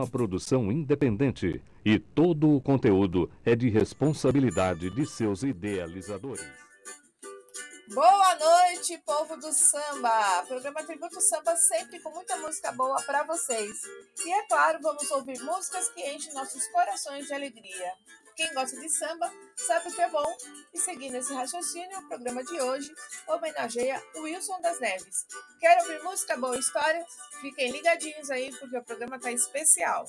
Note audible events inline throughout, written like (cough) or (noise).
uma produção independente e todo o conteúdo é de responsabilidade de seus idealizadores. Boa noite, povo do samba! Programa Tributo Samba sempre com muita música boa para vocês. E é claro, vamos ouvir músicas que enchem nossos corações de alegria. Quem gosta de samba sabe o que é bom. E seguindo esse raciocínio, o programa de hoje homenageia Wilson das Neves. Quer ouvir música boa história? Fiquem ligadinhos aí porque o programa tá especial.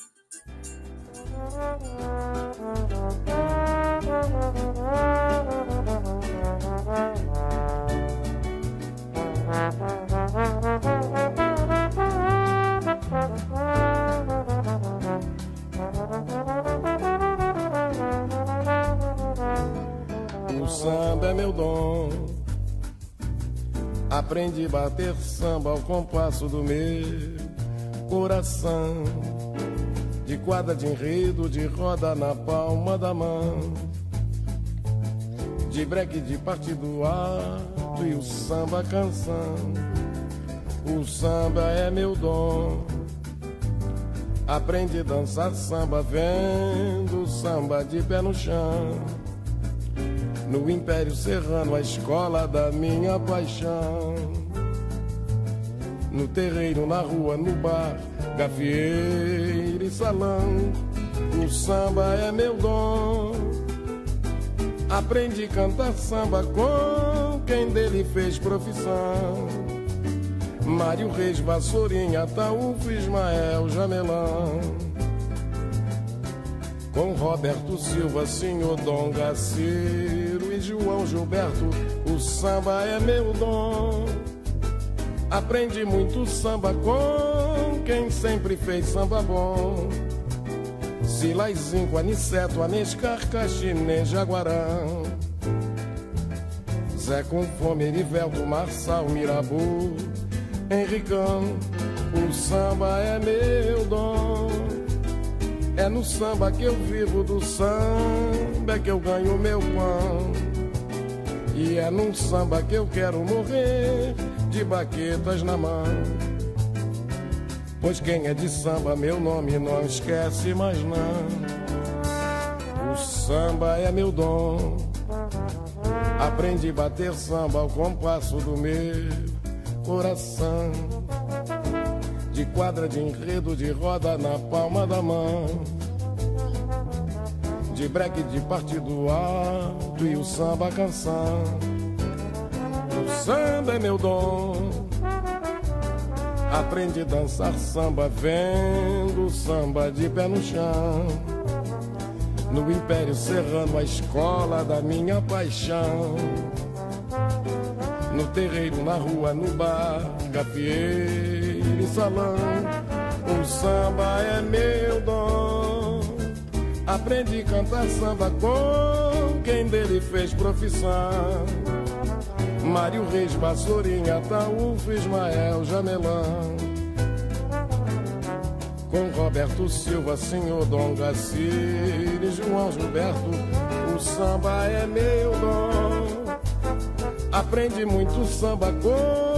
(laughs) samba é meu dom. Aprendi a bater samba ao compasso do meu coração. De quadra de enredo, de roda na palma da mão. De breque de partido alto e o samba canção. O samba é meu dom. Aprendi a dançar samba vendo samba de pé no chão. No Império Serrano, a escola da minha paixão. No terreiro, na rua, no bar, gafieira e salão. O samba é meu dom. Aprendi a cantar samba com quem dele fez profissão. Mário Reis, Vassourinha, Taúfo, Ismael, Jamelão. Com Roberto Silva, Senhor Dom Gaciro e João Gilberto, o samba é meu dom. Aprendi muito samba com quem sempre fez samba bom. Silaizinho, Aniceto, Anescar, Caxinê, Jaguarão. Zé com fome, Erivelto, Marçal, Mirabu, Henricão. O samba é meu dom. É no samba que eu vivo, do samba é que eu ganho meu pão. E é num samba que eu quero morrer, de baquetas na mão. Pois quem é de samba, meu nome não esquece mais não. O samba é meu dom. Aprendi a bater samba ao compasso do meu coração. De quadra de enredo, de roda na palma da mão. De breque de partido alto e o samba canção. O samba é meu dom. Aprendi a dançar samba vendo samba de pé no chão. No Império Serrano, a escola da minha paixão. No terreiro, na rua, no bar, gafieira e salão. O samba é meu dom. Aprendi a cantar samba com quem dele fez profissão. Mário Reis, Vassourinha, Taúfo, Ismael, Jamelão. Com Roberto Silva, Senhor Dom e João Gilberto, o samba é meu dom. Aprendi muito samba com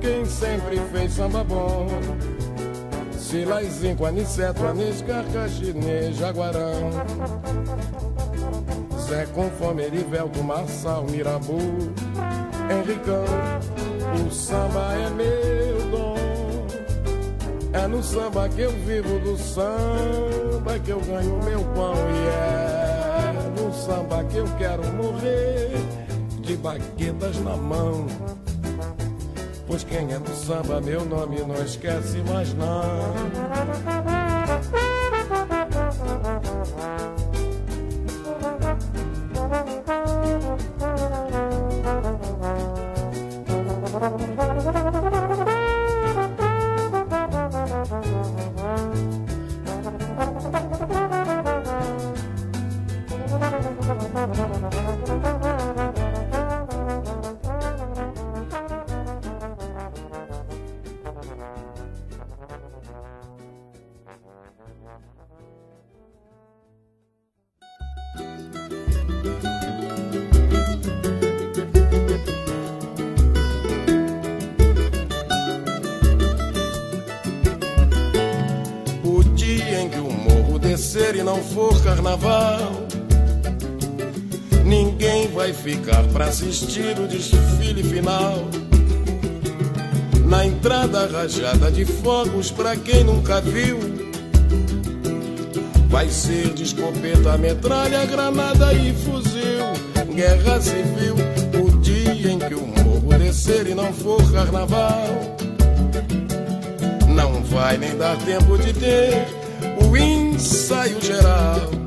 quem sempre fez samba bom. Silaizinho, Aniceto, Aniscar, Caxinê, Jaguarão. Zé com fome, Erivelto, Marçal, Mirabu, Henricão. O samba é meu dom. É no samba que eu vivo, do samba que eu ganho meu pão. E é no samba que eu quero morrer, de baquetas na mão. Pois quem é do samba, meu nome não esquece mais não. Assistir o desfile final. Na entrada rajada de fogos, pra quem nunca viu, vai ser de escopeta, metralha, granada e fuzil. Guerra civil, o dia em que o morro descer e não for carnaval. Não vai nem dar tempo de ter o ensaio geral.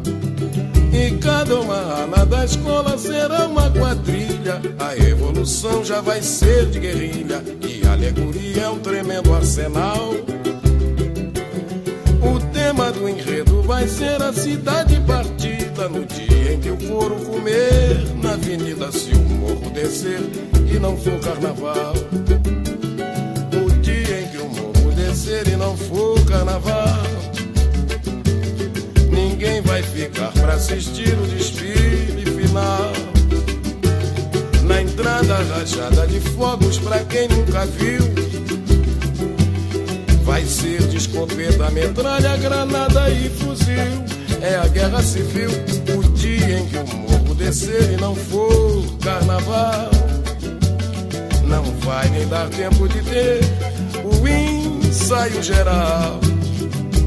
E cada uma ala da escola será uma quadrilha. A evolução já vai ser de guerrilha. E a alegoria é um tremendo arsenal. O tema do enredo vai ser a cidade partida. No dia em que o couro comer na avenida, se o morro descer e não for carnaval. O dia em que o morro descer e não for carnaval ninguém vai ficar para assistir o desfile final. Na entrada rajada de fogos para quem nunca viu. Vai ser de escopeta, metralha, granada e fuzil. É a guerra civil, o dia em que o morro descer e não for carnaval. Não vai nem dar tempo de ter o ensaio geral.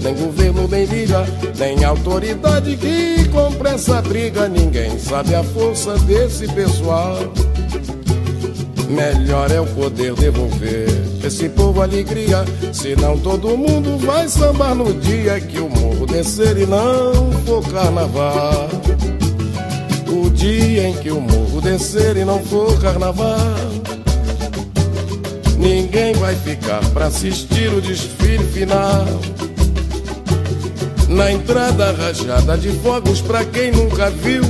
nem governo, nem liga, nem autoridade que compre essa briga. Ninguém sabe a força desse pessoal. Melhor é o poder devolver esse povo alegria. Senão todo mundo vai sambar no dia que o morro descer e não for carnaval. O dia em que o morro descer e não for carnaval. Ninguém vai ficar para assistir o desfile final. Na entrada rajada de fogos pra quem nunca viu.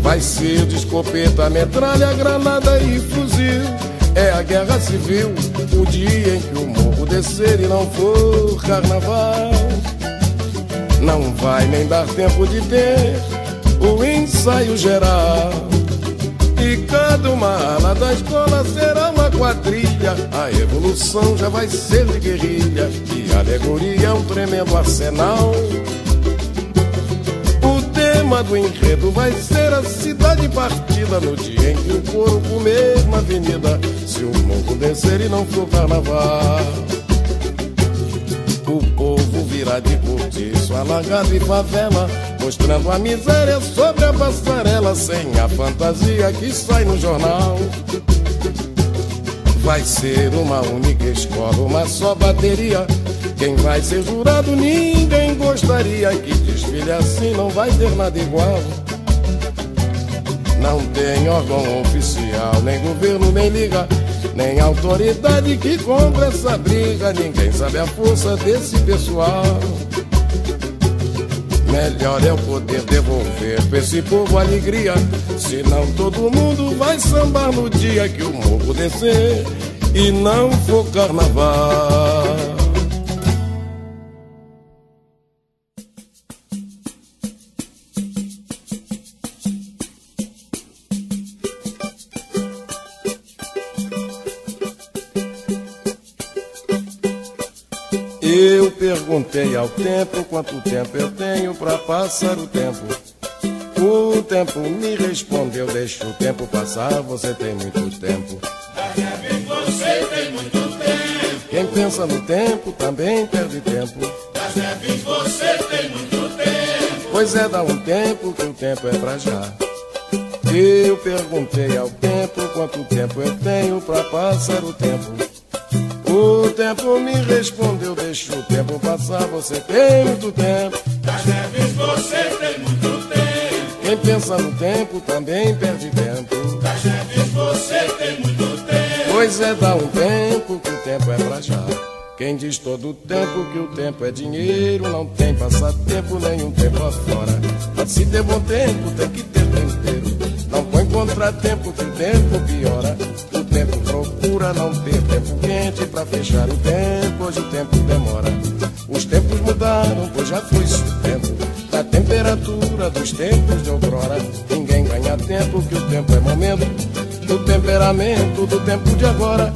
Vai ser de escopeta, metralha, granada e fuzil. É a guerra civil, o dia em que o morro descer e não for carnaval. Não vai nem dar tempo de ter o ensaio geral. E cada uma ala da escola será quadrilha. A evolução já vai ser de guerrilha. E alegoria é um tremendo arsenal. O tema do enredo vai ser a cidade partida. No dia em que o couro comer na avenida. Se o morro descer e não for carnaval. O povo virá de cortiço, alagado e favela, mostrando a miséria sobre a passarela, sem a fantasia que sai no jornal. Vai ser uma única escola, uma só bateria. Quem vai ser jurado, ninguém gostaria que desfile assim não vai ter nada igual. Não tem órgão oficial, nem governo, nem liga, nem autoridade que compra essa briga. Ninguém sabe a força desse pessoal. Melhor é o poder devolver pra esse povo alegria. Senão todo mundo vai sambar no dia que o morro descer e não for carnaval. Perguntei ao tempo quanto tempo eu tenho pra passar o tempo. O tempo me respondeu, deixa o tempo passar, você tem muito tempo. Você tem muito tempo, Quem pensa no tempo também perde tempo. você tem muito tempo. Pois é, dá um tempo que o tempo é pra já. Eu perguntei ao tempo quanto tempo eu tenho pra passar o tempo. O tempo me respondeu, deixa o tempo passar, você tem muito tempo. Das neves você tem muito tempo. Quem pensa no tempo também perde tempo. Das neves você tem muito tempo. Pois é, dá um tempo que o tempo é pra já. Quem diz todo o tempo que o tempo é dinheiro, não tem passatempo nenhum tempo afora. Pra se ter bom tempo, tem que ter tempo Não põe contratempo que o tempo piora. O tempo procura não ter tempo quente pra fechar o tempo, hoje o tempo demora. Os tempos mudaram, pois já foi esse tempo. Da temperatura dos tempos de outrora. Ninguém ganha tempo, que o tempo é momento. Do temperamento do tempo de agora.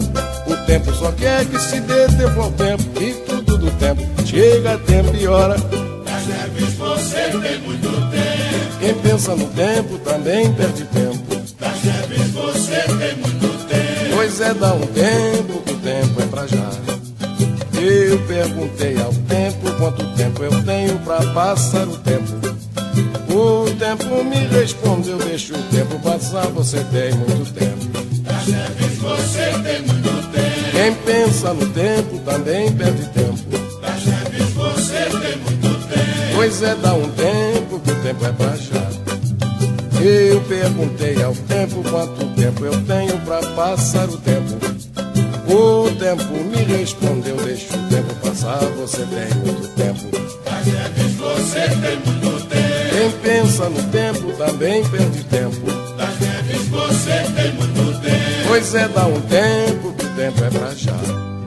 O tempo só quer que se dê tempo ao tempo. E tudo do tempo chega tempo e hora. Das neves você tem muito tempo. Quem pensa no tempo também perde tempo. Das neves você tem muito tempo. Pois é, dá um tempo que o tempo é pra já. Eu perguntei ao tempo quanto tempo eu tenho pra passar o tempo. O tempo me respondeu, deixa o tempo passar, você tem muito tempo. Você tem muito tempo. Quem pensa no tempo também perde tempo. Você tem muito tempo. Pois é, dá um tempo que o tempo é pra já. Eu perguntei ao tempo quanto tempo eu tenho pra passar o tempo. O tempo me respondeu, deixa o tempo passar, você tem muito tempo. Das neves você tem muito tempo. Quem pensa no tempo também perde tempo. Das neves você tem muito tempo. Pois é, dá um tempo que o tempo é pra já.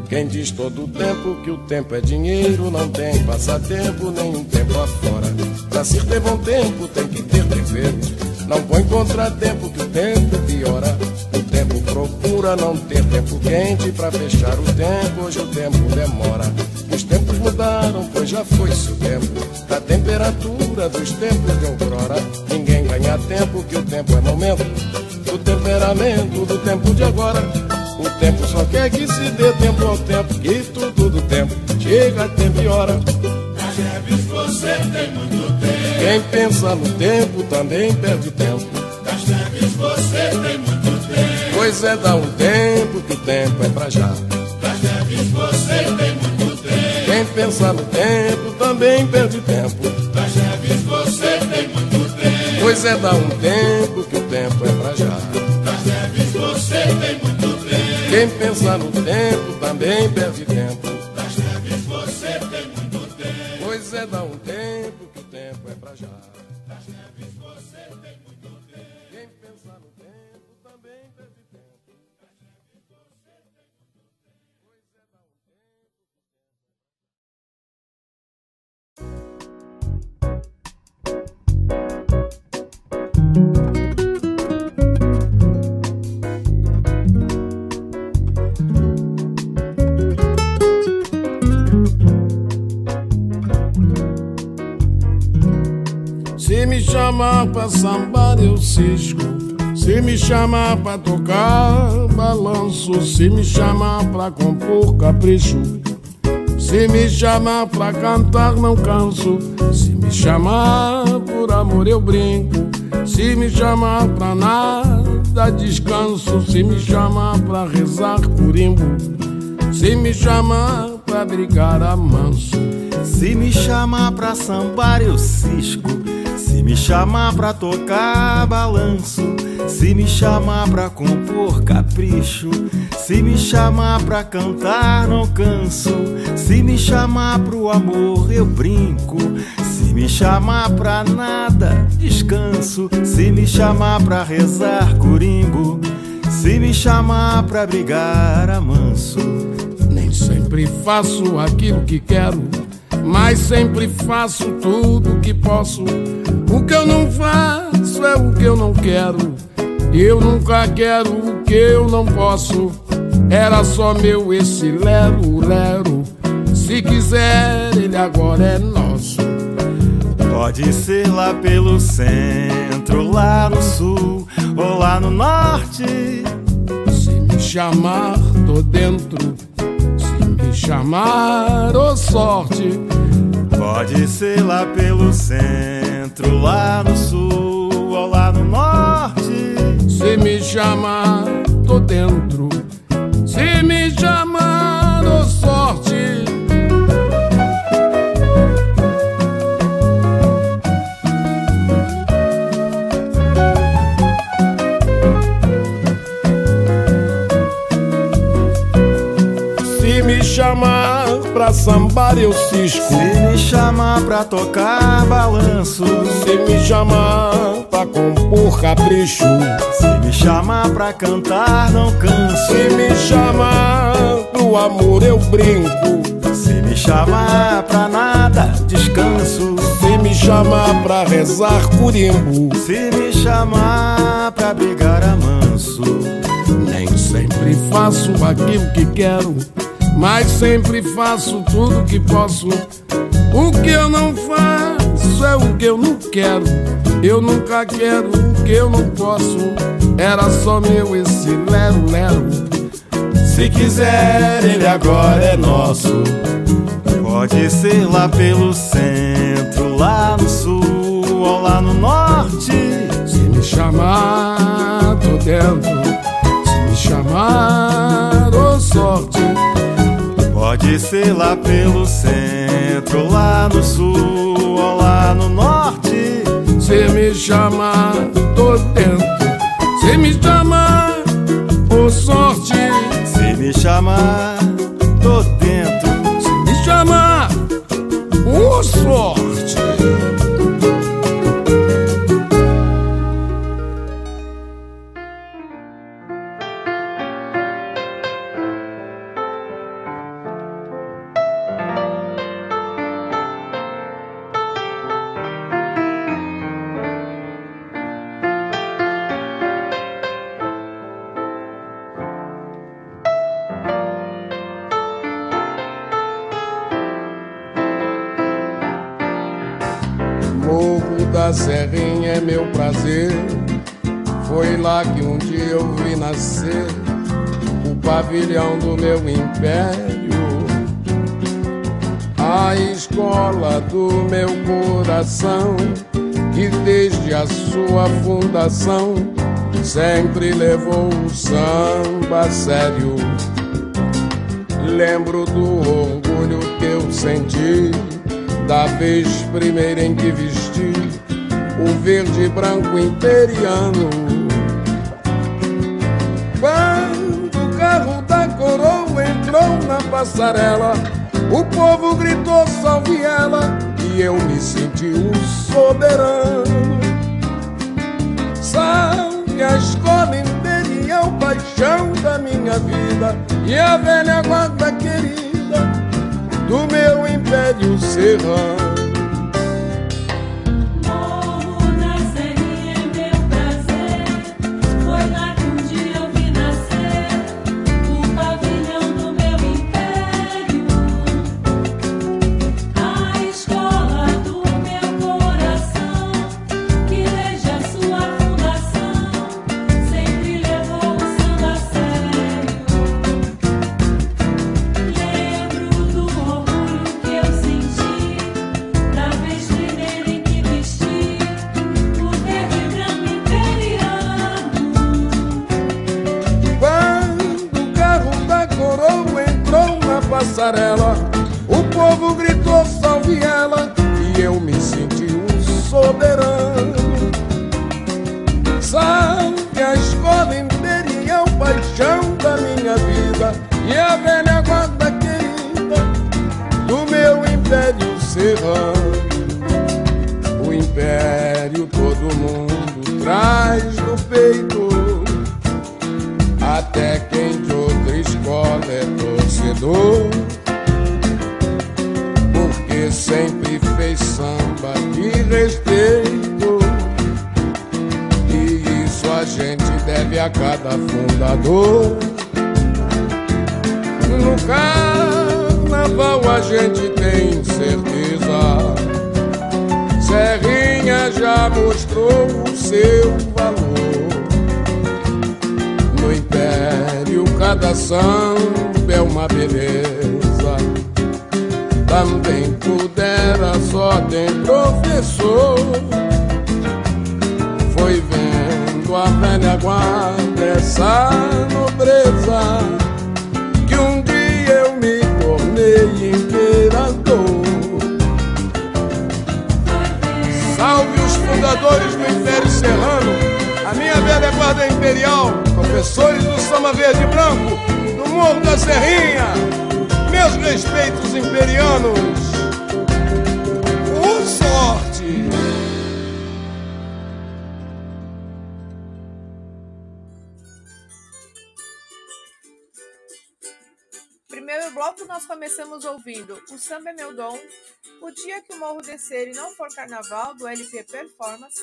Quem diz todo o tempo que o tempo é dinheiro, não tem passatempo, nenhum tempo afora. Pra se ter bom tempo, tem que ter tempero. Não põe contratempo que o tempo piora. O tempo procura não ter tempo quente pra fechar o tempo, hoje o tempo demora. Os tempos mudaram, pois já foi seu tempo. Da temperatura dos tempos de outrora, ninguém ganha tempo que o tempo é momento. Do temperamento do tempo de agora. O tempo só quer que se dê tempo ao tempo, que tudo do tempo chega tempo e hora. Das neves você tem muito tempo. Quem pensa no tempo também perde tempo. Das neves você tem muito tempo. Pois é, dá um tempo que o tempo é pra já. Das neves você tem muito tempo. Quem pensa no tempo também perde tempo. Das neves você tem muito tempo. Pois é, dá um tempo que o tempo é pra já. Das neves você tem muito tempo. Quem pensa no tempo também perde tempo. Chamar pra sambar, eu cisco. Se me chamar pra tocar, balanço. Se me chamar pra compor, capricho. Se me chamar pra cantar, não canso. Se me chamar por amor, eu brinco. Se me chamar pra nada, descanso. Se me chamar pra rezar, curimbo. Se me chamar pra brigar, amanso. Se me chamar pra sambar, eu cisco. Me chamar pra tocar, balanço. Se me chamar pra compor, capricho. Se me chamar pra cantar, não canso. Se me chamar pro amor, eu brinco. Se me chamar pra nada, descanso. Se me chamar pra rezar, curimbo. Se me chamar pra brigar, amanso. Nem sempre faço aquilo que quero, mas sempre faço tudo o que posso. O que eu não faço é o que eu não quero. Eu nunca quero o que eu não posso. Era só meu esse lero-lero. Se quiser, ele agora é nosso. Pode ser lá pelo centro, lá no sul ou lá no norte. Se me chamar, tô dentro. Chamar, ô sorte. Pode ser lá pelo centro, lá no sul ou lá no norte. Se me chamar, tô dentro. Pra sambar eu cisco. Se me chamar pra tocar balanço. Se me chamar pra compor capricho. Se me chamar pra cantar não canso. Se me chamar pro amor eu brinco. Se me chamar pra nada descanso. Se me chamar pra rezar curimbo. Se me chamar pra brigar a manso. Nem sempre faço aquilo que quero, mas sempre faço tudo que posso. O que eu não faço é o que eu não quero. Eu nunca quero o que eu não posso. Era só meu esse lero-lero. Se quiser, ele agora é nosso. Pode ser lá pelo centro, lá no sul ou lá no norte. Se me chamar, tô dentro. Se me chamar, ô sorte. Pode ser lá pelo centro, lá no sul ou lá no norte. Se me chamar, tô dentro. Se me chamar, ô sorte. Se me chamar, sempre levou o samba a sério. Lembro do orgulho que eu senti da vez primeira em que vesti o verde branco imperiano. Quando o carro da coroa entrou na passarela, o povo gritou salve ela e eu me senti um soberano. Salve a escola imperial, paixão da minha vida e a velha guarda querida do meu império serrano. A cada fundador. No carnaval a gente tem certeza. Serrinha já mostrou o seu valor. No império, cada samba é uma beleza. Também pudera, só tem professor. A velha guarda, essa nobreza, que um dia eu me tornei imperador. Salve os fundadores do Império Serrano, a minha velha guarda imperial, professores do samba verde branco, do Morro da Serrinha. Meus respeitos imperianos. Começamos ouvindo O Samba é Meu Dom, O Dia que o Morro Descer e Não For Carnaval, do LP Performance,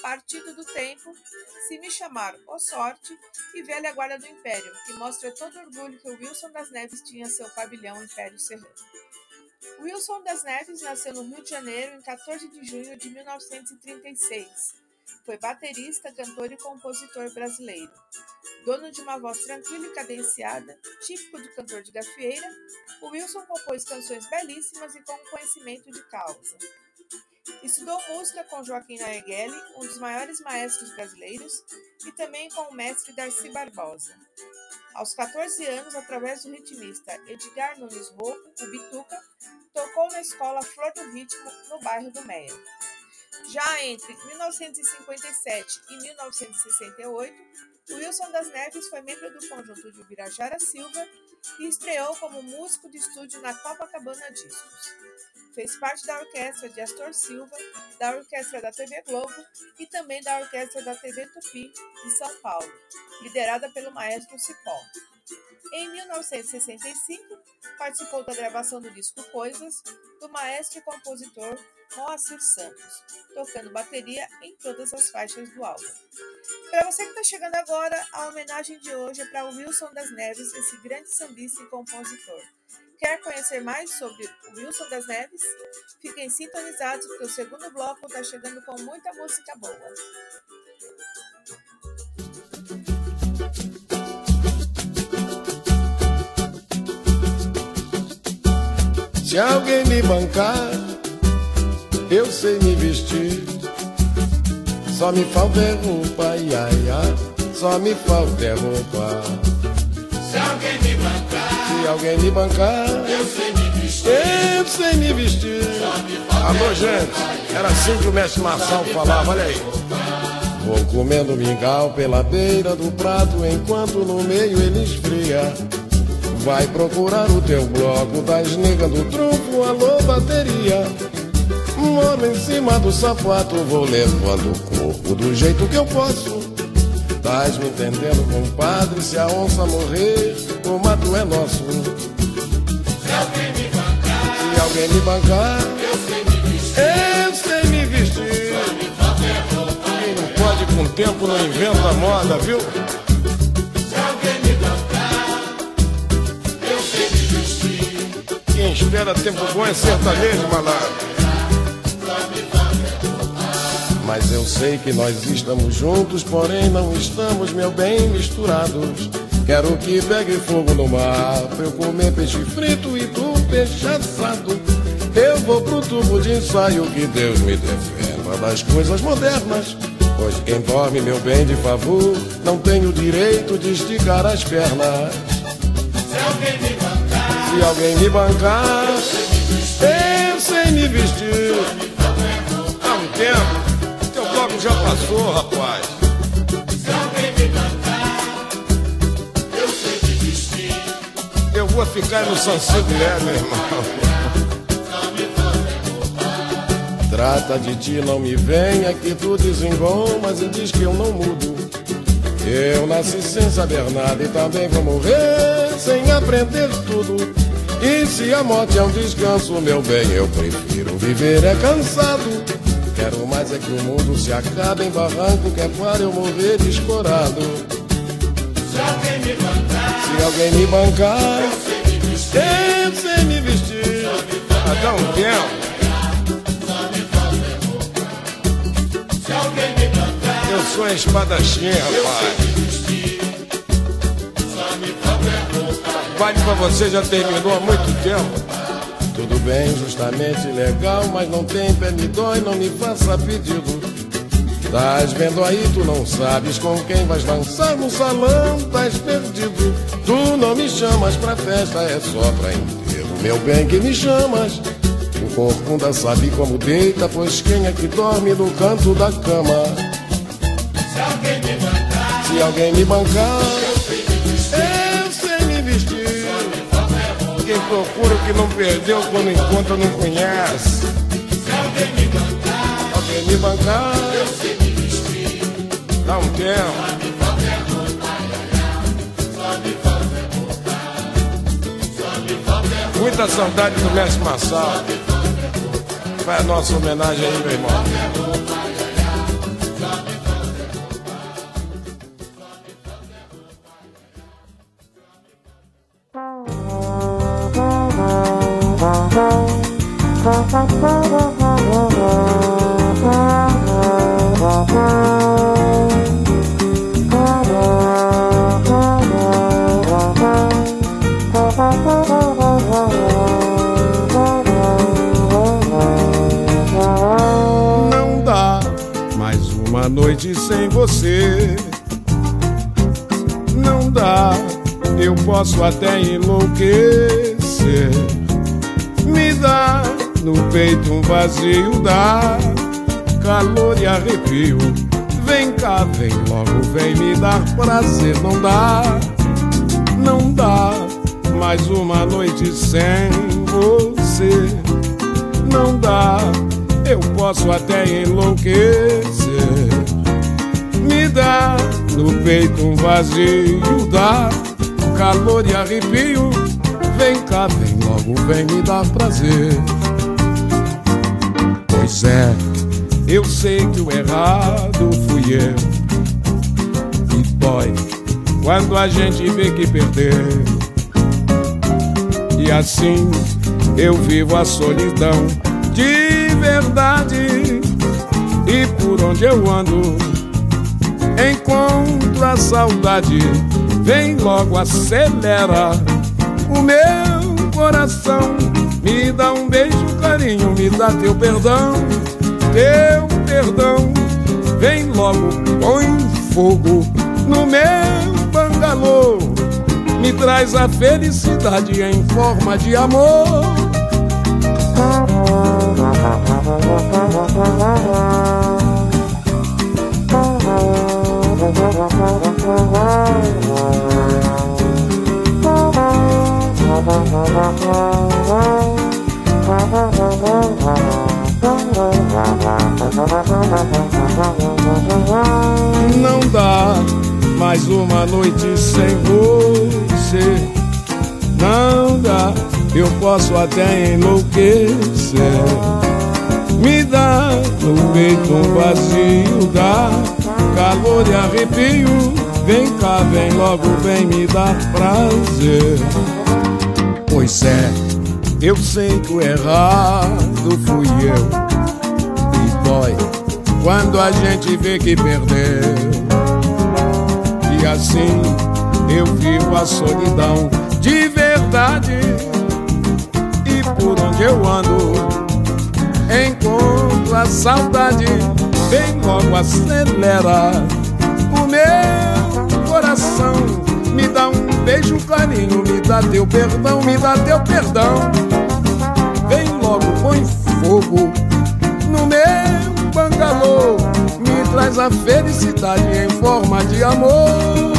Partido do Tempo, Se Me Chamar, Ô Sorte e Velha Guarda do Império, que mostra todo o orgulho que o Wilson das Neves tinha seu pavilhão Império Serrano. Wilson das Neves nasceu no Rio de Janeiro em 14 de junho de 1936. Foi baterista, cantor e compositor brasileiro. Dono de uma voz tranquila e cadenciada, típico do cantor de gafieira, o Wilson compôs canções belíssimas e com conhecimento de causa. Estudou música com Joaquim Naegeli, um dos maiores maestros brasileiros, e também com o mestre Darcy Barbosa. Aos 14 anos, através do ritmista Edgar Nunes Rocco, o Bituca, tocou na escola Flor do Ritmo, no bairro do Meia. Já entre 1957 e 1968, Wilson das Neves foi membro do conjunto de Ubirajara Silva e estreou como músico de estúdio na Copacabana Discos. Fez parte da orquestra de Astor Silva, da orquestra da TV Globo e também da orquestra da TV Tupi de São Paulo, liderada pelo maestro Cipó. Em 1965, participou da gravação do disco Coisas, do maestro e compositor Moacir Santos, tocando bateria em todas as faixas do álbum. Para você que está chegando agora, a homenagem de hoje é para o Wilson das Neves, esse grande sambista e compositor. Quer conhecer mais sobre o Wilson das Neves? Fiquem sintonizados porque o segundo bloco está chegando com muita música boa. Se alguém me bancar, eu sei me vestir. Só me falta é roupa, ia, ia. Só me falta é roupa. Se alguém me bancar, Se alguém me bancar, eu sei me vestir. eu sei me vestir. Alô, gente, era assim que o mestre Marçal falava, olha aí. Vou comendo mingau pela beira do prato, enquanto no meio ele esfria. Vai procurar o teu bloco das negras do trunfo, alô, bateria. Moro em cima do sapato, vou levando o corpo do jeito que eu posso. Tás me entendendo, compadre? Se a onça morrer, o mato é nosso. Se alguém me bancar, Se alguém me bancar, eu sei me vestir. eu sei me vestir. Me falta é roupa. Quem não pode com o tempo não inventa moda, viu? Espera tempo bom é sertanejo, malandro. Mas eu sei que nós estamos juntos, porém não estamos, meu bem, misturados. Quero que pegue fogo no mar, pra eu comer peixe frito e tu peixe assado. Eu vou pro tubo de ensaio, que Deus me defenda das coisas modernas. Pois quem dorme, meu bem, de favor, não tem o direito de esticar as pernas. Se alguém Se alguém me bancar, eu sei me vestir. Há um tempo, teu bloco já passou, rapaz. se alguém me bancar, eu sei me vestir. Eu vou ficar no Sansibilé, meu irmão. Trata de ti, não me venha que tu desengomas e diz que eu não mudo. Eu nasci sem saber nada e também vou morrer sem aprender tudo. E se a morte é um descanso, meu bem, eu prefiro viver é cansado. Quero mais é que o mundo se acabe em barranco, que é para eu morrer descorado. Se alguém me bancar, Se alguém me bancar, eu sei me vestir. eu sei me vestir. Até um tempo. Se alguém me bancar, Eu sou espadachim, rapaz. Vale pra você já terminou há muito tempo. Tudo bem, justamente legal, mas não tem pé, me dói, não me faça pedido. Tás vendo aí, tu não sabes com quem vais dançar no salão, tás perdido. Tu não me chamas pra festa, é só pra inteiro. Meu bem que me chamas. O corcunda sabe como deita, pois quem é que dorme no canto da cama? Se alguém me bancar, Se alguém me bancar, quem procura o que não perdeu quando encontra não conhece. Se alguém me cantar, Alguém me bancar, eu sei me vestir. dá um tempo. Muita saudade do mestre Massal. Vai a nossa homenagem aí, meu irmão. Prazer. Não dá, não dá mais uma noite sem você não dá, eu posso até enlouquecer. Me dá no peito um vazio, dá calor e arrepio. Vem cá, vem logo, vem me dar prazer. Pois é, eu sei que o errado fui eu. Quando a gente vê que perdeu. E assim eu vivo a solidão de verdade. E por onde eu ando, encontro a saudade. Vem logo, acelera o meu coração. Me dá um beijo, carinho, me dá teu perdão, teu perdão. Vem logo, põe fogo no meu bangalô. Me traz a felicidade em forma de amor. Não dá mais uma noite sem você. Não dá, eu posso até enlouquecer. Me dá no peito um vazio, dá calor e arrepio. Vem cá, vem logo, vem me dar prazer. Pois é, eu sei que o errado fui eu. E dói quando a gente vê que perdeu. E assim eu vivo a solidão de verdade. E por onde eu ando, encontro a saudade. Vem logo, acelera o meu coração. Me dá um beijo, carinho, me dá teu perdão, me dá teu perdão. Vem logo, põe fogo no meu bangalô. Traz a felicidade em forma de amor.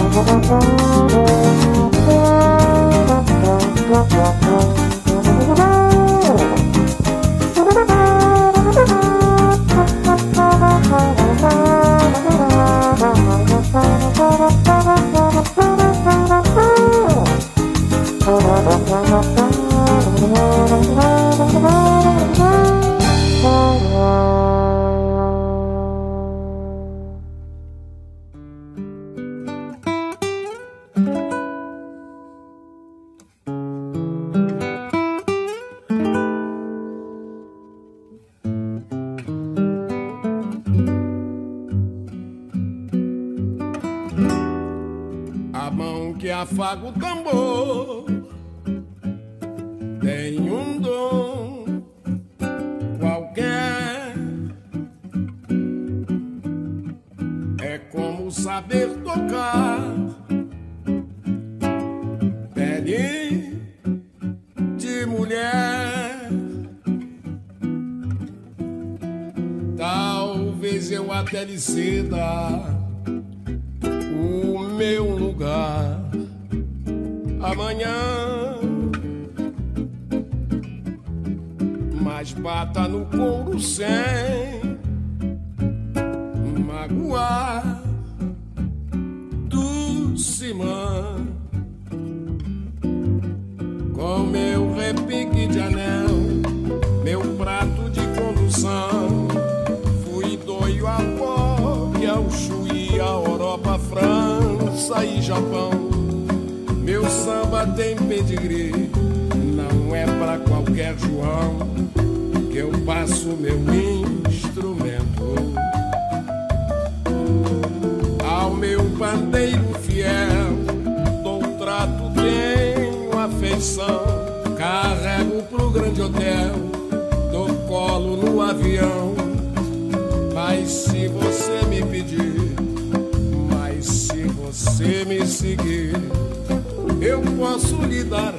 Eu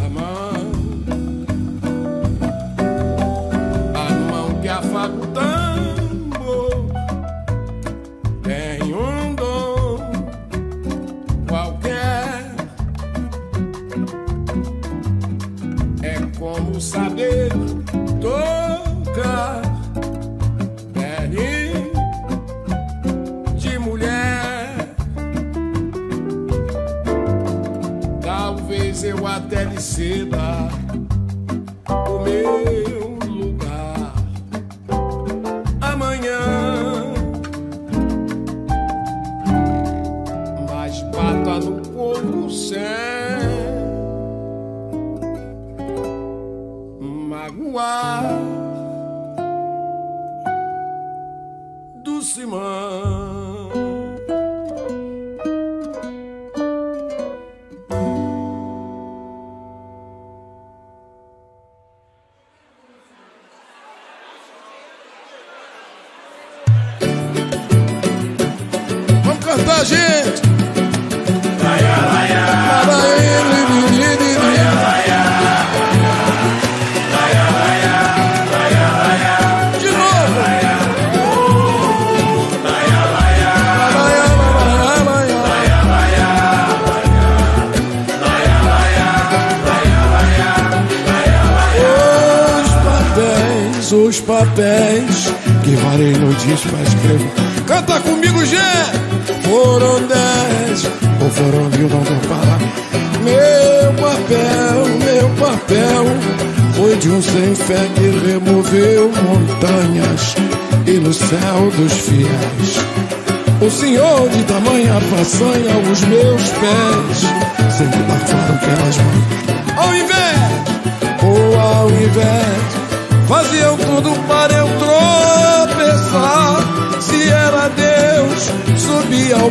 Come on.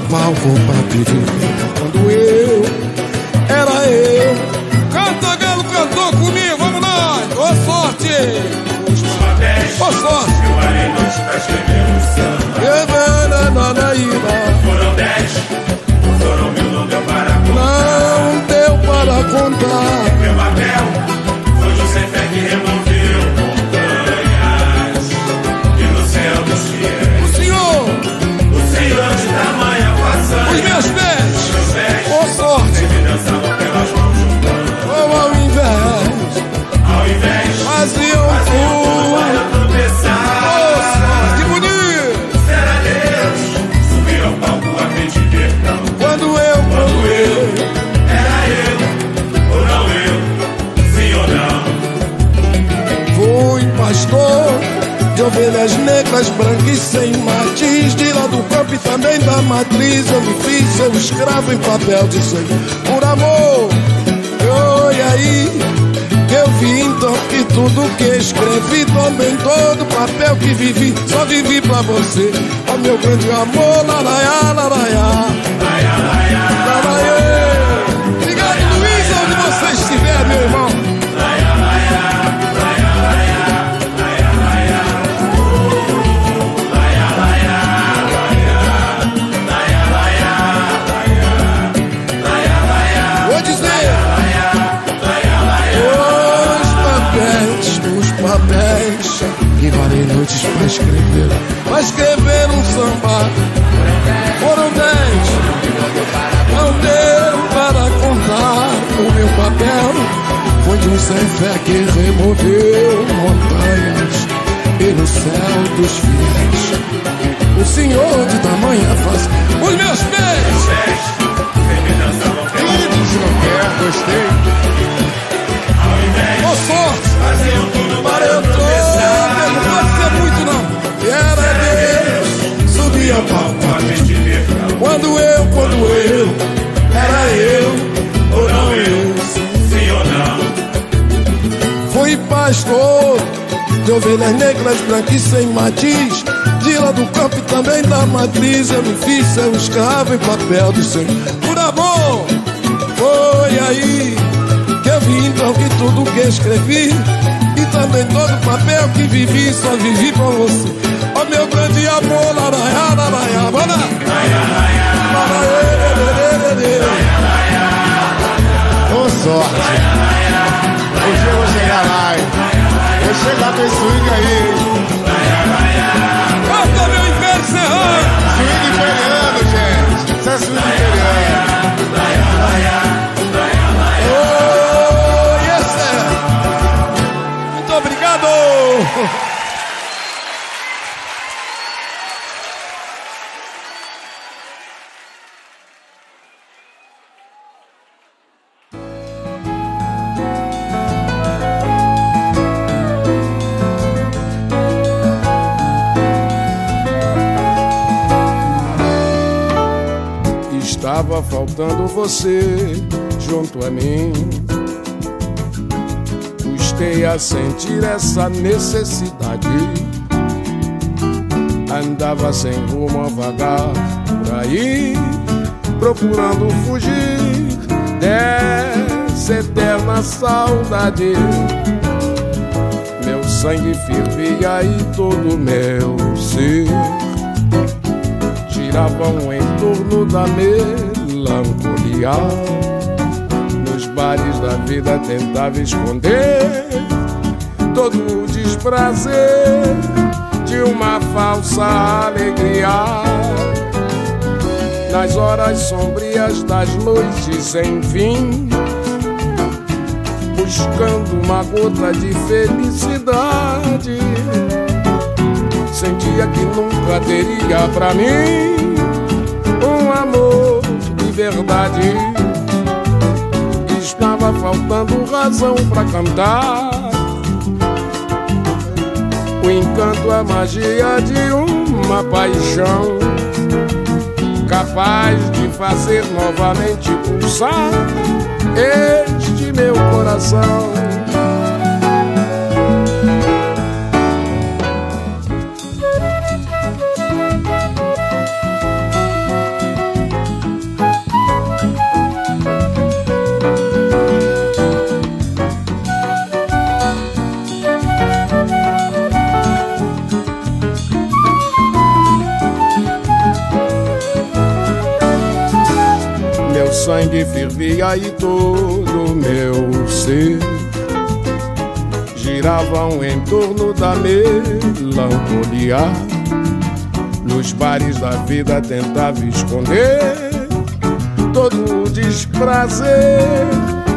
carnaval vou pra Quando eu Mulheres negras, brancas sem matiz De lá do campo e também da matriz Eu me fiz seu escravo em papel de sangue Por amor, oi oh, aí Eu vi então que tudo que escrevi Também todo papel que vivi Só vivi pra você Ó oh, meu grande amor, laraiá, laraiá Laraiá, laraiá Obrigado Luiz, onde você estiver, meu irmão Deserto sem fé que removeu montanhas E no céu dos fiéis. O Senhor de tamanha faz Os meus pés. Ovelhas negras, branquas sem matiz. De lá do campo e também da matriz. Eu me fiz seu escravo em papel de senhor. Por amor, foi aí que eu vi então que tudo que escrevi. E também todo o papel que vivi, só vivi pra você. Ó meu grande amor, laraiá, laraiá, bora! Ô sorte. Hoje eu vou chegar lá, hein? Vou chegar com esse Estava faltando você junto a mim. Custei a sentir essa necessidade. Andava sem rumo a vagar por aí, procurando fugir dessa eterna saudade. Meu sangue fervia e todo meu ser giravam em torno da Nos bares da vida tentava esconder todo o desprazer de uma falsa alegria. Nas horas sombrias das noites sem fim, buscando uma gota de felicidade sentia que nunca teria pra mim verdade. Estava faltando razão pra cantar. O encanto, a magia de uma paixão capaz de fazer novamente pulsar este meu coração. Fervia e todo meu ser giravam em torno da melancolia. Nos bares da vida tentava esconder todo o desprazer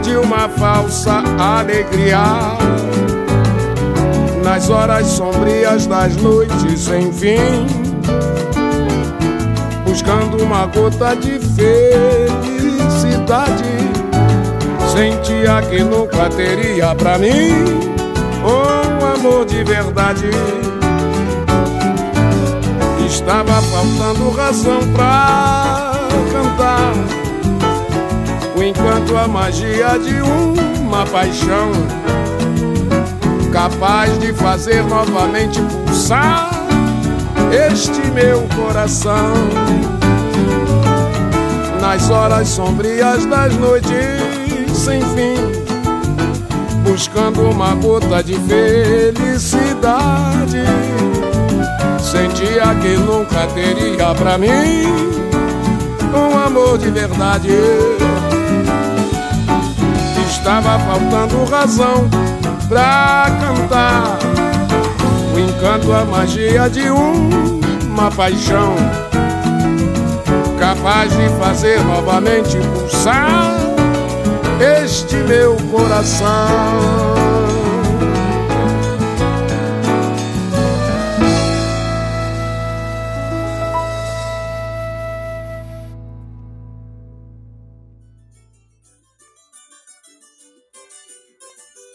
de uma falsa alegria. Nas horas sombrias das noites sem fim buscando uma gota de felicidade. Sentia que nunca teria pra mim um amor de verdade. Estava faltando razão pra cantar o encanto, a magia de uma paixão capaz de fazer novamente pulsar este meu coração. Nas horas sombrias das noites sem fim, buscando uma gota de felicidade. Sentia que nunca teria pra mim um amor de verdade. Estava faltando razão pra cantar o encanto, a magia de uma paixão capaz de fazer novamente pulsar este meu coração.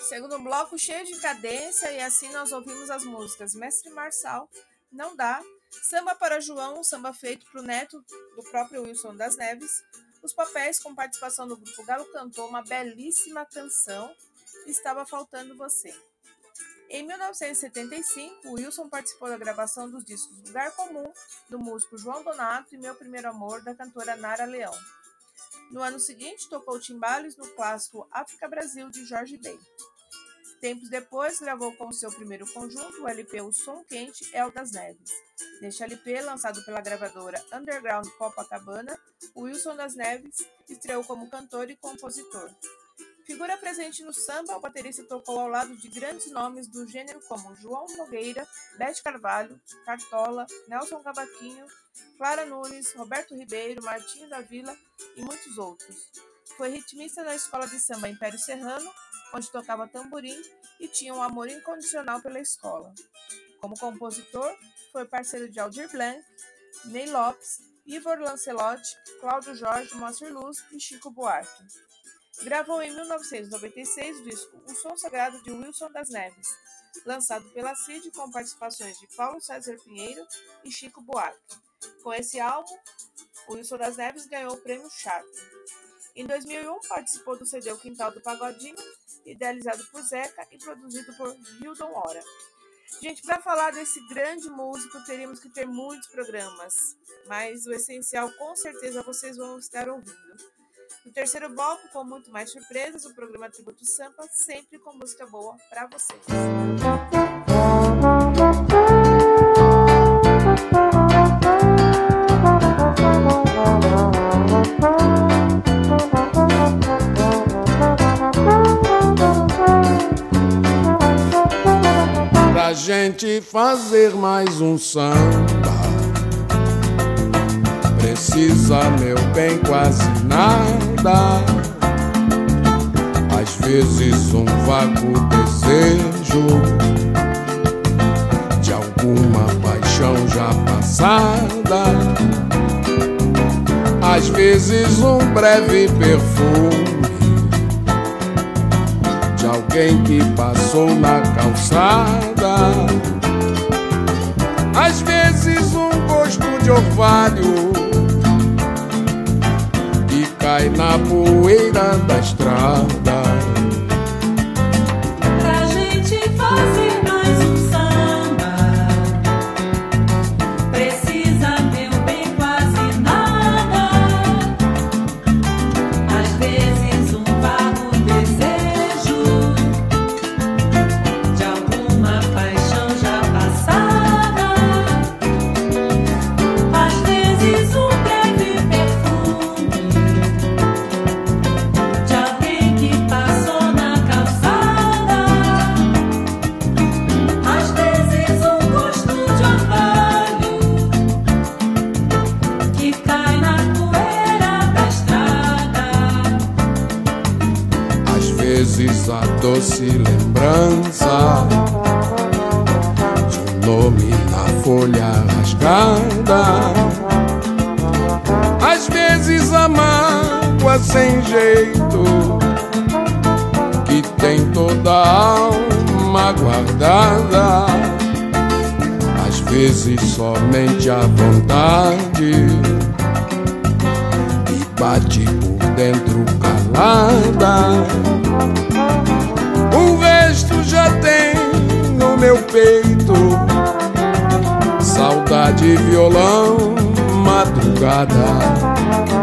Segundo bloco cheio de cadência e assim nós ouvimos as músicas Mestre Marçal, Não Dá, Samba para João, samba feito para o neto do próprio Wilson das Neves, os papéis com participação do grupo Galo cantou uma belíssima canção, Estava Faltando Você. Em 1975, Wilson participou da gravação dos discos Lugar Comum, do músico João Donato, e Meu Primeiro Amor, da cantora Nara Leão. No ano seguinte, tocou timbales no clássico África Brasil, de Jorge Ben. Tempos depois, gravou como seu primeiro conjunto o LP O Som Quente El das Neves. Neste LP, lançado pela gravadora Underground Copacabana, Wilson das Neves estreou como cantor e compositor. Figura presente no samba, o baterista tocou ao lado de grandes nomes do gênero como João Nogueira, Bete Carvalho, Cartola, Nelson Cavaquinho, Clara Nunes, Roberto Ribeiro, Martinho da Vila e muitos outros. Foi ritmista na escola de samba Império Serrano, onde tocava tamborim e tinha um amor incondicional pela escola. Como compositor, foi parceiro de Aldir Blanc, Ney Lopes, Ivor Lancelotti, Cláudio Jorge, Moacir Luz e Chico Buarque. Gravou em 1996 o disco O Som Sagrado de Wilson das Neves, lançado pela CID com participações de Paulo César Pinheiro e Chico Buarque. Com esse álbum, Wilson das Neves ganhou o prêmio Sharp. Em 2001, participou do CD O Quintal do Pagodinho, idealizado por Zeca e produzido por Hildon Hora. Gente, para falar desse grande músico, teríamos que ter muitos programas, mas o essencial com certeza vocês vão estar ouvindo. No terceiro bloco, com muito mais surpresas, o programa Tributo Sampa, sempre com música boa para vocês. Pra gente fazer mais um samba. Precisa, meu bem, quase nada. Às vezes um vago desejo De alguma paixão já passada. Às vezes um breve perfume alguém que passou na calçada. Às vezes um gosto de orvalho que cai na poeira da estrada. Doce lembrança de um nome na folha rasgada. Às vezes a mágoa sem jeito que tem toda a alma guardada. Às vezes somente a vontade e bate por dentro calada. Saudade, violão, madrugada.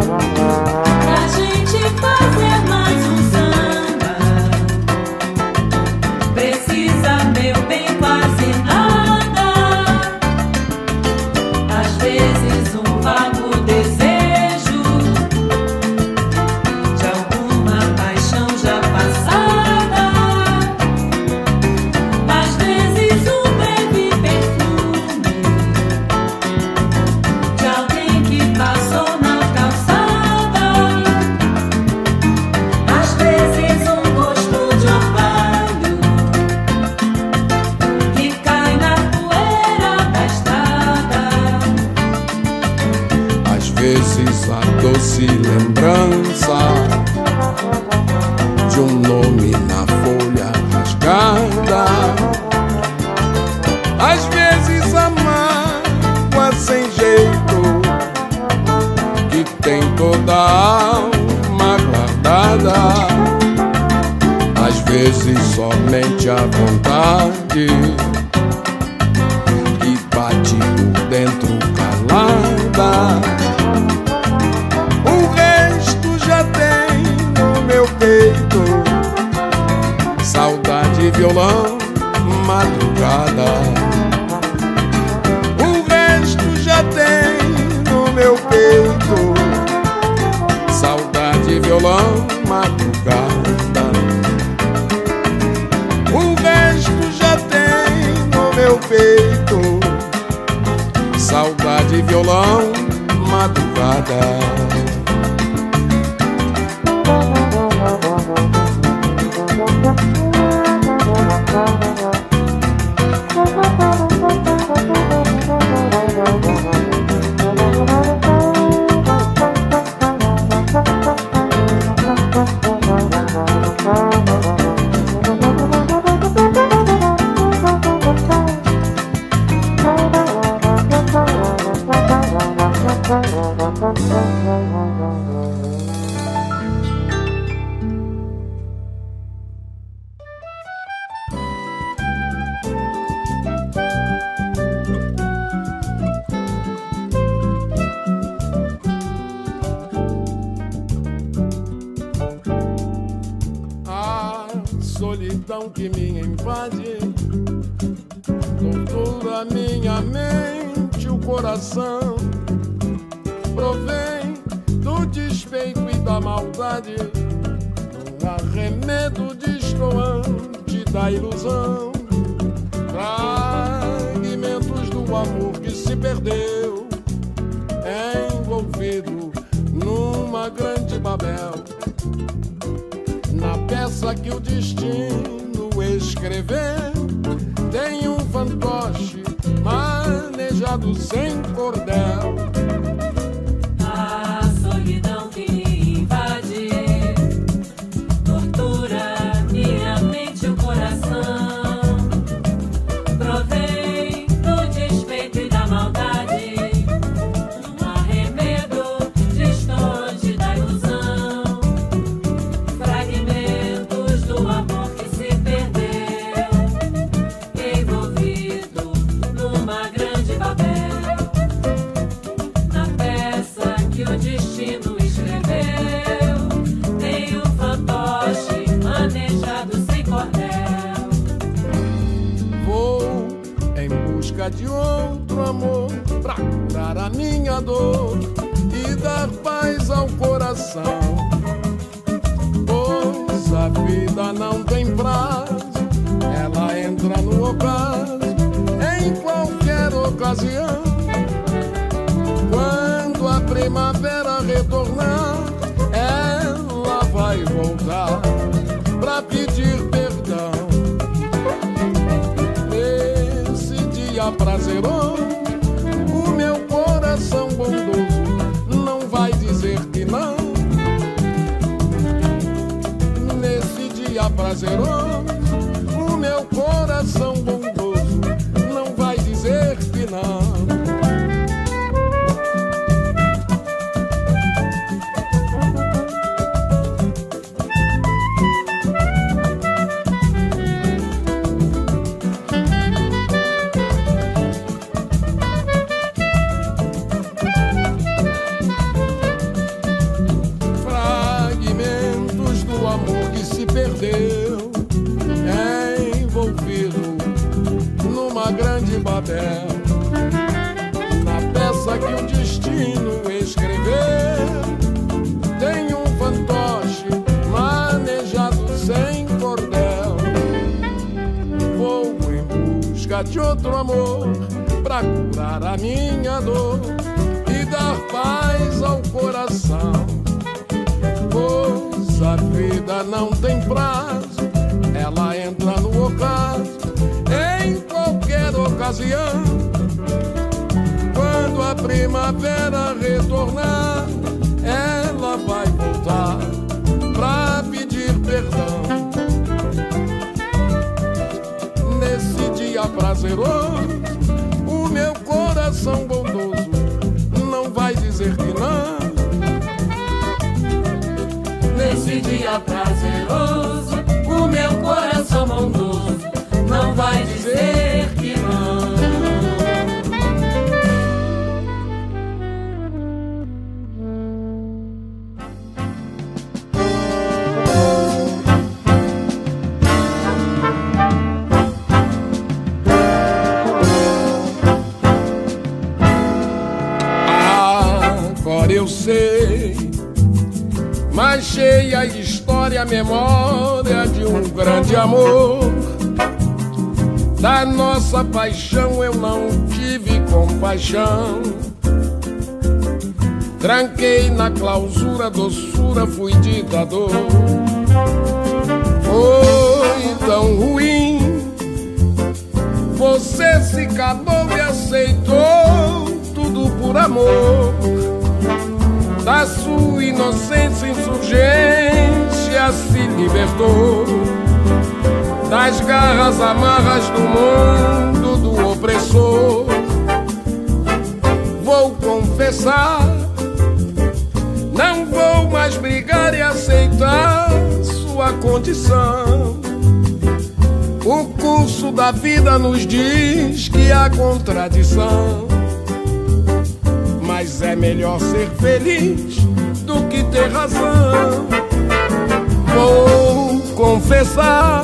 curar a minha dor e dar paz ao coração. Pois a vida não tem prazo, ela entra no ocaso, em qualquer ocasião. Quando a primavera retornar, ela vai voltar pra pedir perdão. Nesse dia prazeroso coração bondoso não vai dizer que não. Nesse dia prazeroso, o meu coração bondoso não vai dizer mas cheia a história, memória de um grande amor. Da nossa paixão eu não tive compaixão. Tranquei na clausura, doçura, fui ditador. Foi tão ruim. Você se calou e aceitou tudo por amor. Da sua inocência insurgência se libertou. Das garras amarras do mundo do opressor. Vou confessar, não vou mais brigar e aceitar sua condição. O curso da vida nos diz que há contradição. É melhor ser feliz do que ter razão. Vou confessar,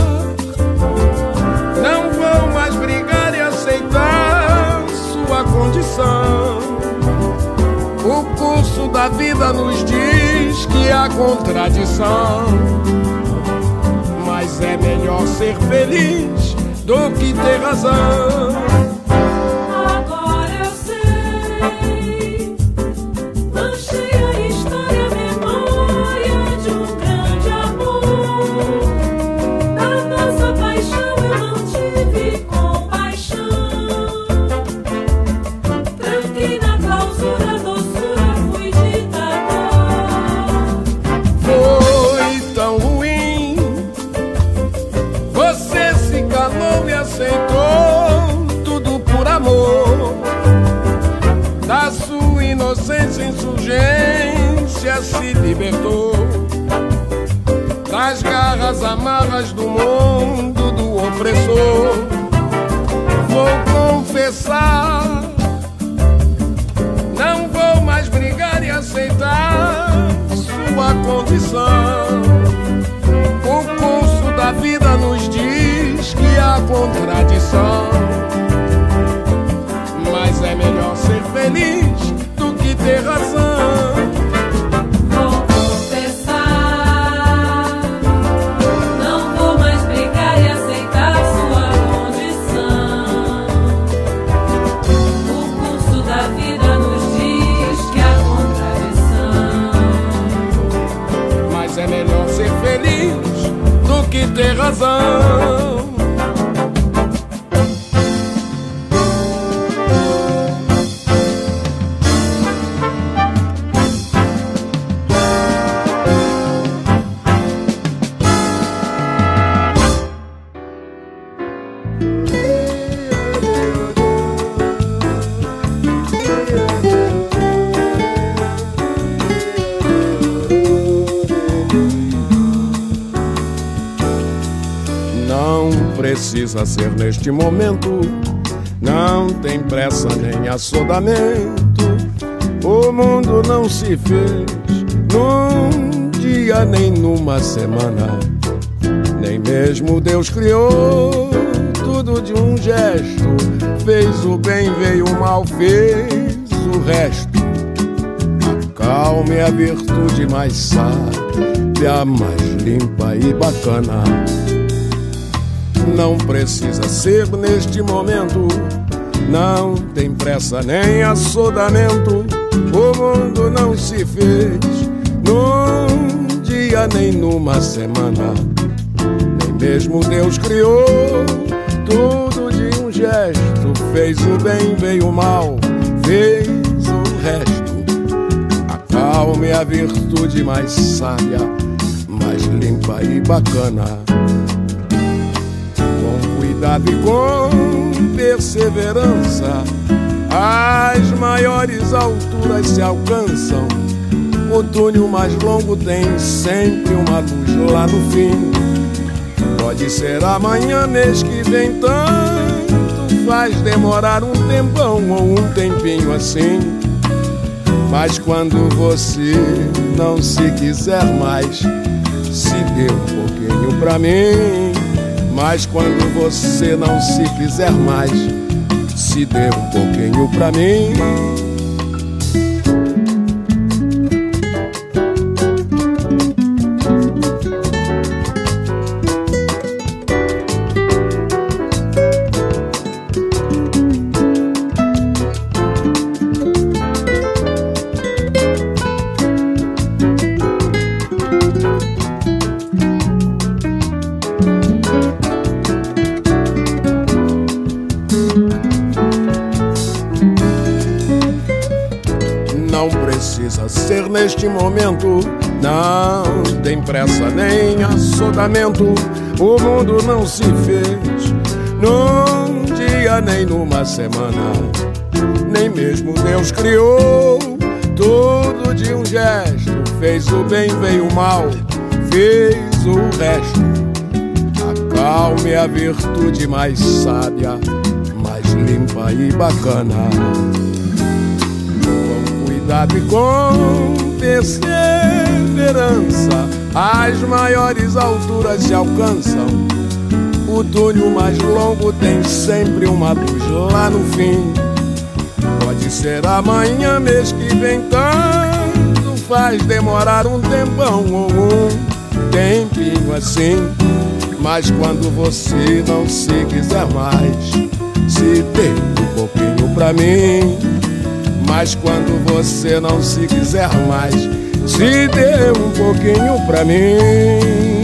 não vou mais brigar e aceitar sua condição. O curso da vida nos diz que há contradição. Mas é melhor ser feliz do que ter razão. Se libertou. Das garras amarras do mundo do opressor. Vou confessar. Não vou mais brigar e aceitar sua condição. Razão. Precisa ser neste momento, não tem pressa nem assodamento. O mundo não se fez num dia nem numa semana, nem mesmo Deus criou tudo de um gesto. Fez o bem, veio o mal, fez o resto. A calma é a virtude mais sábia, mais limpa e bacana. Não precisa ser neste momento, não tem pressa nem assodamento. O mundo não se fez num dia nem numa semana, nem mesmo Deus criou tudo de um gesto. Fez o bem, veio o mal, fez o resto. A calma é a virtude mais sábia, mais limpa e bacana cuidado e com perseverança, as maiores alturas se alcançam. O túnel mais longo tem sempre uma luz lá no fim. Pode ser amanhã, mês que vem, tanto faz demorar um tempão ou um tempinho assim. Mas quando você não se quiser mais, se dê um pouquinho pra mim. Mas quando você não se quiser mais, se dê um pouquinho pra mim. Neste momento, não tem pressa nem assodamento. O mundo não se fez num dia nem numa semana, nem mesmo Deus criou tudo de um gesto. Fez o bem, veio o mal, fez o resto. Acalme a virtude mais sábia, mais limpa e bacana cuidado e com perseverança as maiores alturas se alcançam. O túnel mais longo tem sempre uma luz lá no fim. Pode ser amanhã, mês que vem, tanto faz demorar um tempão ou um tempinho assim. Mas quando você não se quiser mais, se dê um pouquinho pra mim. Mas quando você não se quiser mais, se dê um pouquinho pra mim.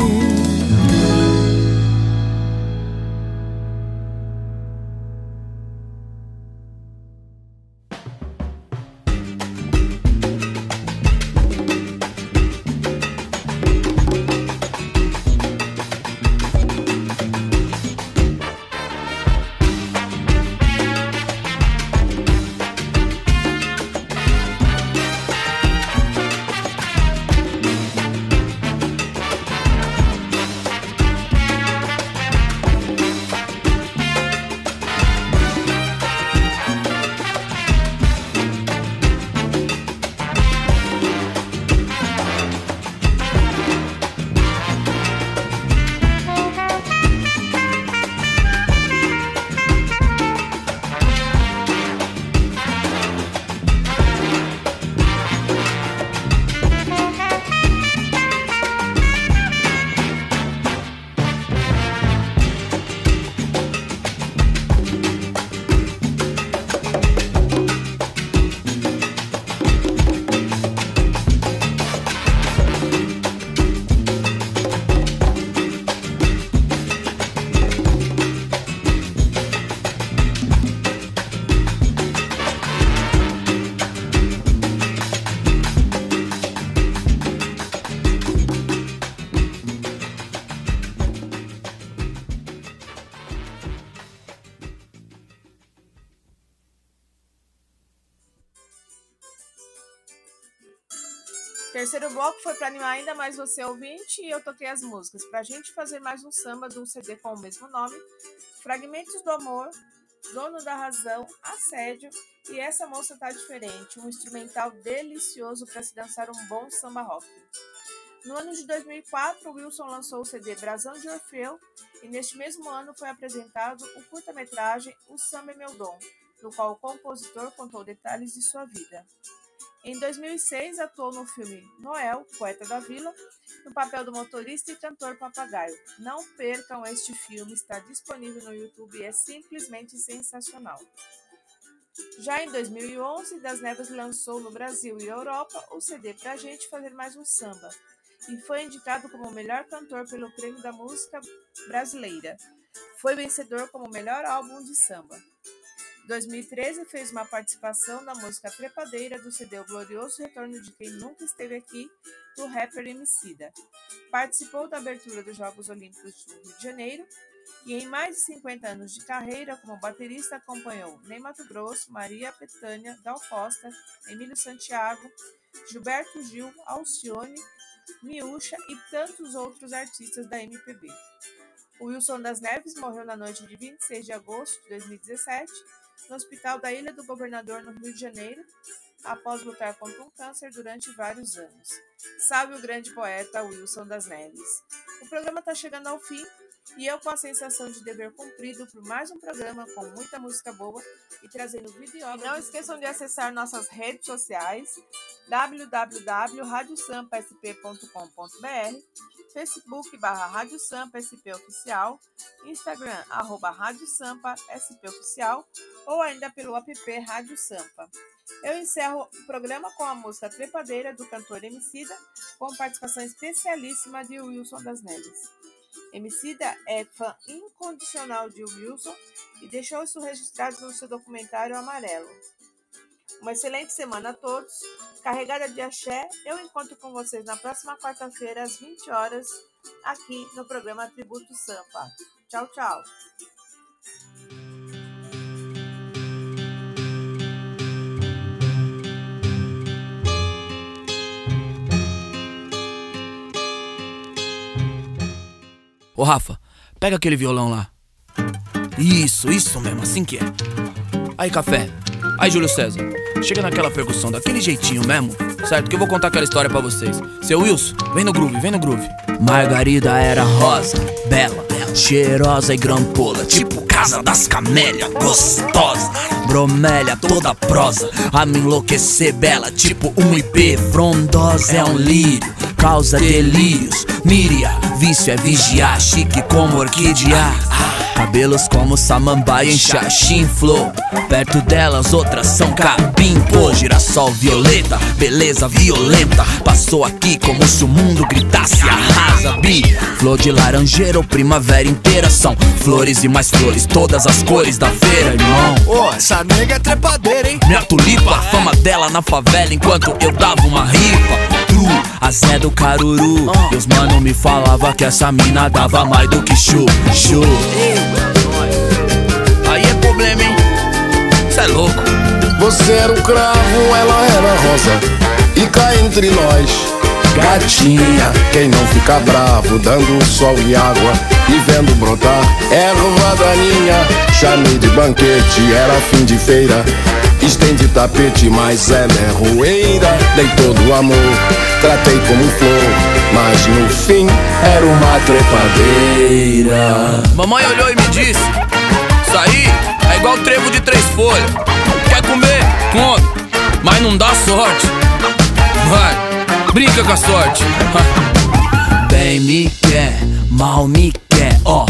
Ainda mais você ouvinte e eu toquei as músicas para a gente fazer mais um samba de um CD com o mesmo nome, Fragmentos do Amor, Dono da Razão, Assédio e Essa Moça Tá Diferente, um instrumental delicioso para se dançar um bom samba rock. No ano de 2004, Wilson lançou o CD Brasão de Orfeu e neste mesmo ano foi apresentado o curta-metragem O Samba é Meu Dom, no qual o compositor contou detalhes de sua vida. Em 2006, atuou no filme Noel, Poeta da Vila, no papel do motorista e cantor papagaio. Não percam este filme, está disponível no YouTube e é simplesmente sensacional. Já em 2011, Das Neves lançou no Brasil e Europa o CD Pra Gente Fazer Mais um Samba e foi indicado como o melhor cantor pelo Prêmio da Música Brasileira. Foi vencedor como melhor álbum de samba. 2013 fez uma participação na música Trepadeira do CD O Glorioso Retorno de Quem Nunca Esteve Aqui, do rapper Emicida. Participou da abertura dos Jogos Olímpicos do Rio de Janeiro e em mais de 50 anos de carreira como baterista acompanhou Ney Mato Grosso, Maria Bethânia, Dal Costa, Emílio Santiago, Gilberto Gil, Alcione, Miúcha e tantos outros artistas da MPB. O Wilson das Neves morreu na noite de 26 de agosto de 2017 no Hospital da Ilha do Governador, no Rio de Janeiro, após lutar contra um câncer durante vários anos. Salve o grande poeta Wilson das Neves. O programa está chegando ao fim e eu com a sensação de dever cumprido por mais um programa com muita música boa e trazendo vídeo e. Não esqueçam de acessar nossas redes sociais www.radiosampasp.com.br Facebook barra Rádio Sampa SP Oficial, Instagram arroba Rádio Sampa SP Oficial ou ainda pelo app Rádio Sampa. Eu encerro o programa com a música Trepadeira do cantor Emicida, com participação especialíssima de Wilson das Neves. Emicida é fã incondicional de Wilson e deixou isso registrado no seu documentário Amarelo. Uma excelente semana a todos, carregada de axé. Eu encontro com vocês na próxima quarta-feira, às 20 horas, aqui no programa Tributo Sampa. Tchau, tchau. Ô Rafa, pega aquele violão lá. Isso, isso mesmo, assim que é. Aí, café. Aí, Júlio César. Chega naquela percussão daquele jeitinho mesmo, certo? Que eu vou contar aquela história pra vocês. Seu Wilson, vem no groove, vem no groove. Margarida era rosa, bela, cheirosa e grampola, tipo casa das camélias, gostosa. Bromélia toda prosa, a me enlouquecer bela, tipo um IP frondosa. É um lírio, causa delírios. Míria, vício é vigiar, chique como orquídea. Cabelos como samambaia em xaxim flow Perto delas outras são capim Pô, girassol violeta, beleza violenta Passou aqui como se o mundo gritasse Arrasa, bi Flor de laranjeira ou primavera inteira São flores e mais flores, todas as cores da feira, irmão Ô, essa nega é trepadeira, hein? Minha tulipa, a fama dela na favela Enquanto eu dava uma ripa a Zé do Caruru. E os mano me falava que essa mina dava mais do que chu, chu. Aí é problema, hein? Cê é louco. Você era o cravo, ela era rosa. E cá entre nós Gatinha, quem não fica bravo Dando sol e água e vendo brotar Erva daninha, chamei de banquete Era fim de feira. Estende tapete, mas ela é roeira. Dei todo o amor, tratei como flor Mas no fim era uma trepadeira. Mamãe olhou e me disse Isso aí é igual trevo de três folhas. Quer comer? Come. Mas não dá sorte. Vai, brinca com a sorte. (laughs) Bem me quer, mal me quer, ó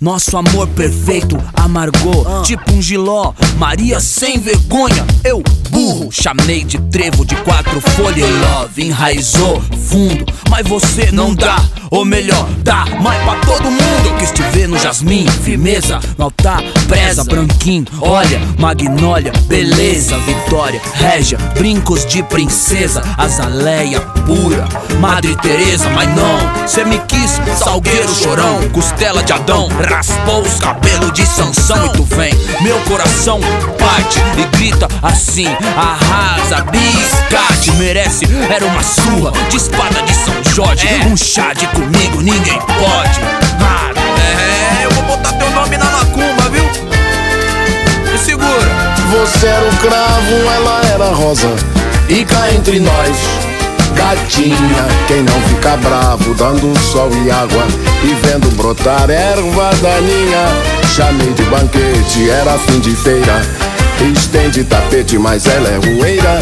nosso amor perfeito amargou, tipo um giló. Maria sem vergonha, eu burro. Chamei de trevo de quatro folhas. Love enraizou fundo, mas você não dá. Ou melhor, dá mais pra todo mundo. Eu quis te ver no jasmim, firmeza. No altar, preza, branquinho. Olha, magnólia, beleza, vitória, régia, brincos de princesa, azaleia pura, Madre Teresa, mas não. Cê me quis, salgueiro chorão, costela de Adão, raspou os cabelos de Sansão e tu vem. Meu coração parte e grita assim: arrasa, biscate, merece. Era uma surra de espada de São Jorge, um chá de comigo, ninguém pode. Ah, é, eu vou botar teu nome na macumba, viu? Me segura. Você era o cravo, ela era a rosa E cá entre nós, gatinha Quem não fica bravo, dando sol e água E vendo brotar erva daninha. Chamei de banquete, era fim de feira. Estende tapete, mas ela é roeira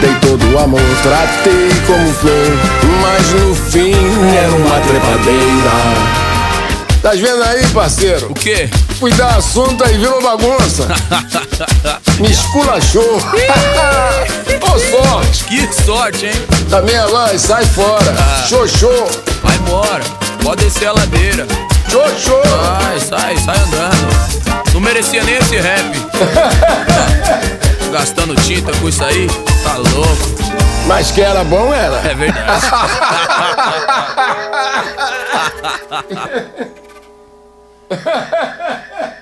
Dei todo o amor, tratei como flor. Mas no fim era uma trepadeira. Tá vendo aí, parceiro? O quê? Fui dar assunto e virou bagunça (laughs) Me esculachou Ô sorte Que sorte, hein? Também agora sai fora Ah. Xoxô Vai embora, pode descer a ladeira. Xoxô Sai, sai, sai andando. Não merecia nem esse rap. (laughs) Gastando tinta com isso aí, tá louco. Mas que era bom, era É verdade. (laughs) (laughs)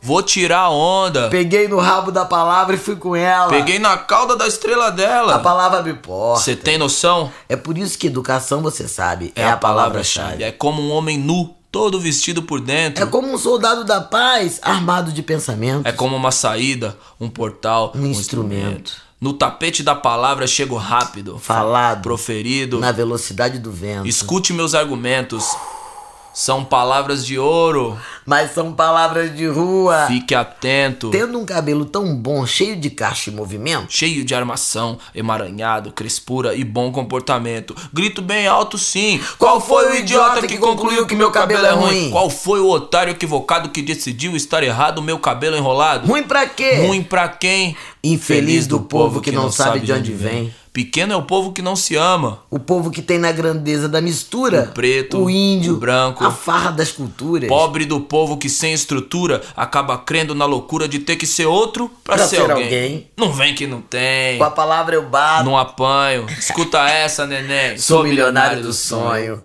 Vou tirar a onda. Peguei no rabo da palavra e fui com ela. Peguei na cauda da estrela A dela. palavra me importa. Você tem noção? É por isso que educação, você sabe, é, a palavra-chave. É como um homem nu, todo vestido por dentro. É como um soldado da paz, armado de pensamento. É como uma saída, um portal, Um instrumento. No tapete da palavra chego rápido, Falado proferido. na velocidade do vento. Escute meus argumentos. São palavras de ouro. Mas são palavras de rua. Fique atento. Tendo um cabelo tão bom, cheio de caixa e movimento, Cheio de armação, emaranhado, crespura e bom comportamento. Grito bem alto sim. Qual foi o idiota que concluiu que meu cabelo é ruim? Qual foi o otário equivocado que decidiu estar errado meu cabelo enrolado? ruim pra quê? Ruim pra quem? Infeliz do povo que não sabe de onde vem. Pequeno é o povo que não se ama. O povo que tem na grandeza da mistura. O preto, o índio, o branco. a farra das culturas. Pobre do povo que sem estrutura acaba crendo na loucura de ter que ser outro pra, Pra ser, ser alguém. alguém. Não vem que não tem. Com a palavra eu bato. Não apanho. Escuta essa, neném. Sou milionário do sonho.